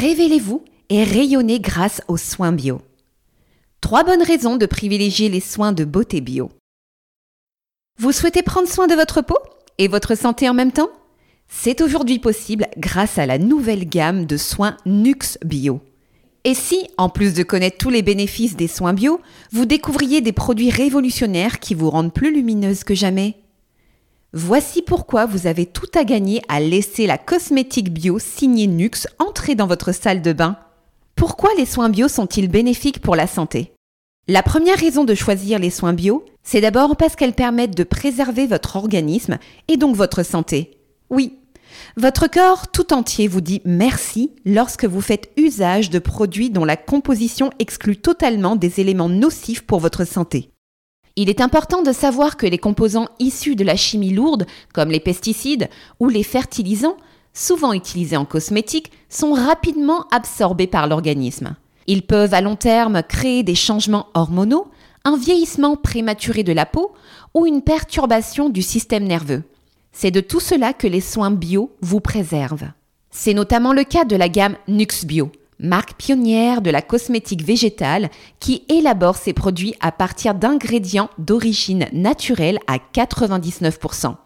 Révélez-vous et rayonnez grâce aux soins bio. Trois bonnes raisons de privilégier les soins de beauté bio. Vous souhaitez prendre soin de votre peau et votre santé en même temps? C'est aujourd'hui possible grâce à la nouvelle gamme de soins Nux Bio. Et si, en plus de connaître tous les bénéfices des soins bio, vous découvriez des produits révolutionnaires qui vous rendent plus lumineuse que jamais? Voici pourquoi vous avez tout à gagner à laisser la cosmétique bio signée Nux entrer dans votre salle de bain. Pourquoi les soins bio sont-ils bénéfiques pour la santé? La première raison de choisir les soins bio, c'est d'abord parce qu'elles permettent de préserver votre organisme et donc votre santé. Oui, votre corps tout entier vous dit merci lorsque vous faites usage de produits dont la composition exclut totalement des éléments nocifs pour votre santé. Il est important de savoir que les composants issus de la chimie lourde, comme les pesticides ou les fertilisants, souvent utilisés en cosmétique, sont rapidement absorbés par l'organisme. Ils peuvent à long terme créer des changements hormonaux, un vieillissement prématuré de la peau ou une perturbation du système nerveux. C'est de tout cela que les soins bio vous préservent. C'est notamment le cas de la gamme Nux Bio, marque pionnière de la cosmétique végétale qui élabore ses produits à partir d'ingrédients d'origine naturelle à 99%.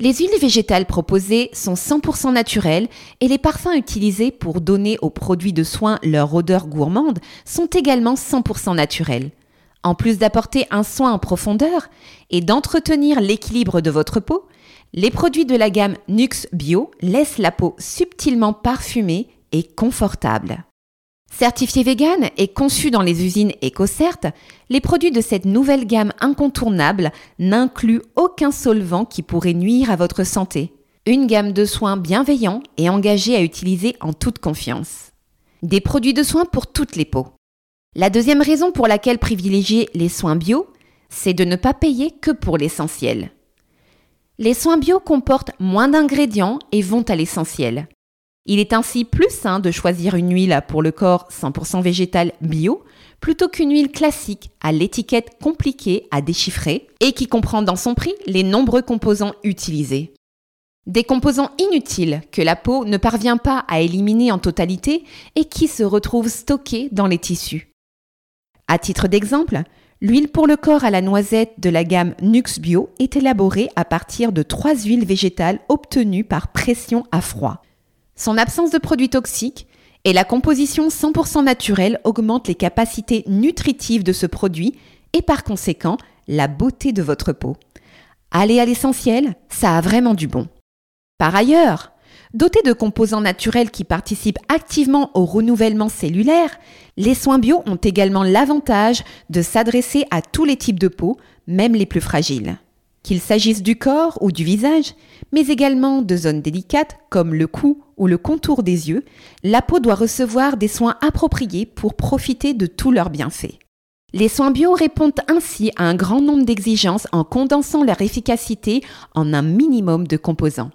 Les huiles végétales proposées sont 100% naturelles et les parfums utilisés pour donner aux produits de soins leur odeur gourmande sont également 100% naturels. En plus d'apporter un soin en profondeur et d'entretenir l'équilibre de votre peau, les produits de la gamme Nux Bio laissent la peau subtilement parfumée et confortable. Certifiés vegan et conçus dans les usines EcoCert, les produits de cette nouvelle gamme incontournable n'incluent aucun solvant qui pourrait nuire à votre santé. Une gamme de soins bienveillants et engagés à utiliser en toute confiance. Des produits de soins pour toutes les peaux. La deuxième raison pour laquelle privilégier les soins bio, c'est de ne pas payer que pour l'essentiel. Les soins bio comportent moins d'ingrédients et vont à l'essentiel. Il est ainsi plus sain de choisir une huile pour le corps 100% végétal bio plutôt qu'une huile classique à l'étiquette compliquée à déchiffrer et qui comprend dans son prix les nombreux composants utilisés. Des composants inutiles que la peau ne parvient pas à éliminer en totalité et qui se retrouvent stockés dans les tissus. À titre d'exemple, L'huile pour le corps à la noisette de la gamme Nux Bio est élaborée à partir de trois huiles végétales obtenues par pression à froid. Son absence de produits toxiques et la composition 100% naturelle augmentent les capacités nutritives de ce produit et par conséquent la beauté de votre peau. Aller à l'essentiel, ça a vraiment du bon. Par ailleurs, Dotés de composants naturels qui participent activement au renouvellement cellulaire, les soins bio ont également l'avantage de s'adresser à tous les types de peau, même les plus fragiles. Qu'il s'agisse du corps ou du visage, mais également de zones délicates comme le cou ou le contour des yeux, la peau doit recevoir des soins appropriés pour profiter de tous leurs bienfaits. Les soins bio répondent ainsi à un grand nombre d'exigences en condensant leur efficacité en un minimum de composants.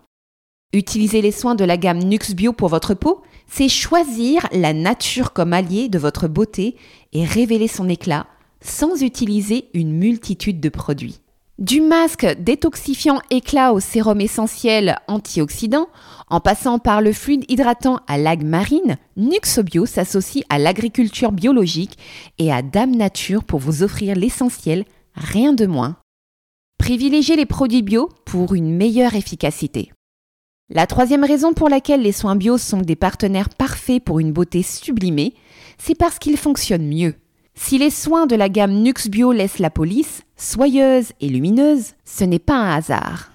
Utiliser les soins de la gamme Nux Bio pour votre peau, c'est choisir la nature comme allié de votre beauté et révéler son éclat sans utiliser une multitude de produits. Du masque détoxifiant éclat au sérum essentiel antioxydant, en passant par le fluide hydratant à l'algue marine, Nuxobio s'associe à l'agriculture biologique et à Dame Nature pour vous offrir l'essentiel, rien de moins. Privilégiez les produits bio pour une meilleure efficacité. La troisième raison pour laquelle les soins bio sont des partenaires parfaits pour une beauté sublimée, c'est parce qu'ils fonctionnent mieux. Si les soins de la gamme Nux Bio laissent la police, soyeuse et lumineuse, ce n'est pas un hasard.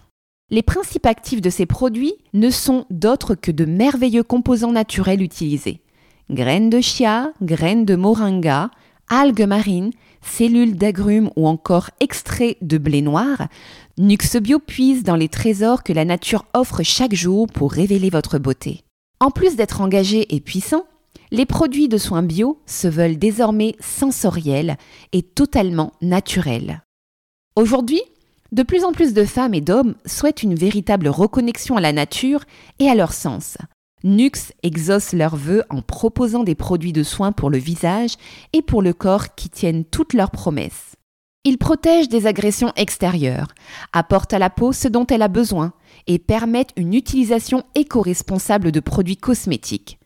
Les principes actifs de ces produits ne sont d'autres que de merveilleux composants naturels utilisés. Graines de chia, graines de moringa, algues marines, cellules d'agrumes ou encore extraits de blé noir, Nuxebio puise dans les trésors que la nature offre chaque jour pour révéler votre beauté. En plus d'être engagés et puissants, les produits de soins bio se veulent désormais sensoriels et totalement naturels. Aujourd'hui, de plus en plus de femmes et d'hommes souhaitent une véritable reconnexion à la nature et à leur sens. Nux exauce leurs vœux en proposant des produits de soins pour le visage et pour le corps qui tiennent toutes leurs promesses. Ils protègent des agressions extérieures, apportent à la peau ce dont elle a besoin et permettent une utilisation éco-responsable de produits cosmétiques.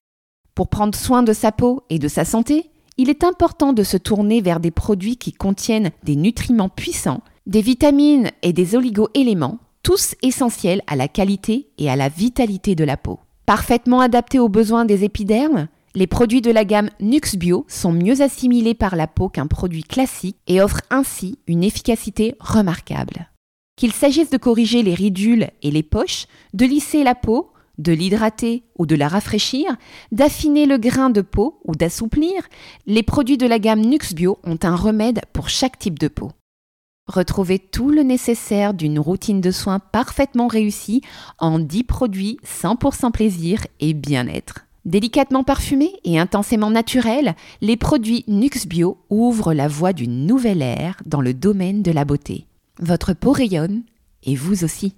Pour prendre soin de sa peau et de sa santé, il est important de se tourner vers des produits qui contiennent des nutriments puissants, des vitamines et des oligo-éléments, tous essentiels à la qualité et à la vitalité de la peau. Parfaitement adaptés aux besoins des épidermes, les produits de la gamme Nux Bio sont mieux assimilés par la peau qu'un produit classique et offrent ainsi une efficacité remarquable. Qu'il s'agisse de corriger les ridules et les poches, de lisser la peau, de l'hydrater ou de la rafraîchir, d'affiner le grain de peau ou d'assouplir, les produits de la gamme Nux Bio ont un remède pour chaque type de peau. Retrouvez tout le nécessaire d'une routine de soins parfaitement réussie en 10 produits 100% plaisir et bien-être. Délicatement parfumés et intensément naturels, les produits Nux Bio ouvrent la voie d'une nouvelle ère dans le domaine de la beauté. Votre peau rayonne et vous aussi.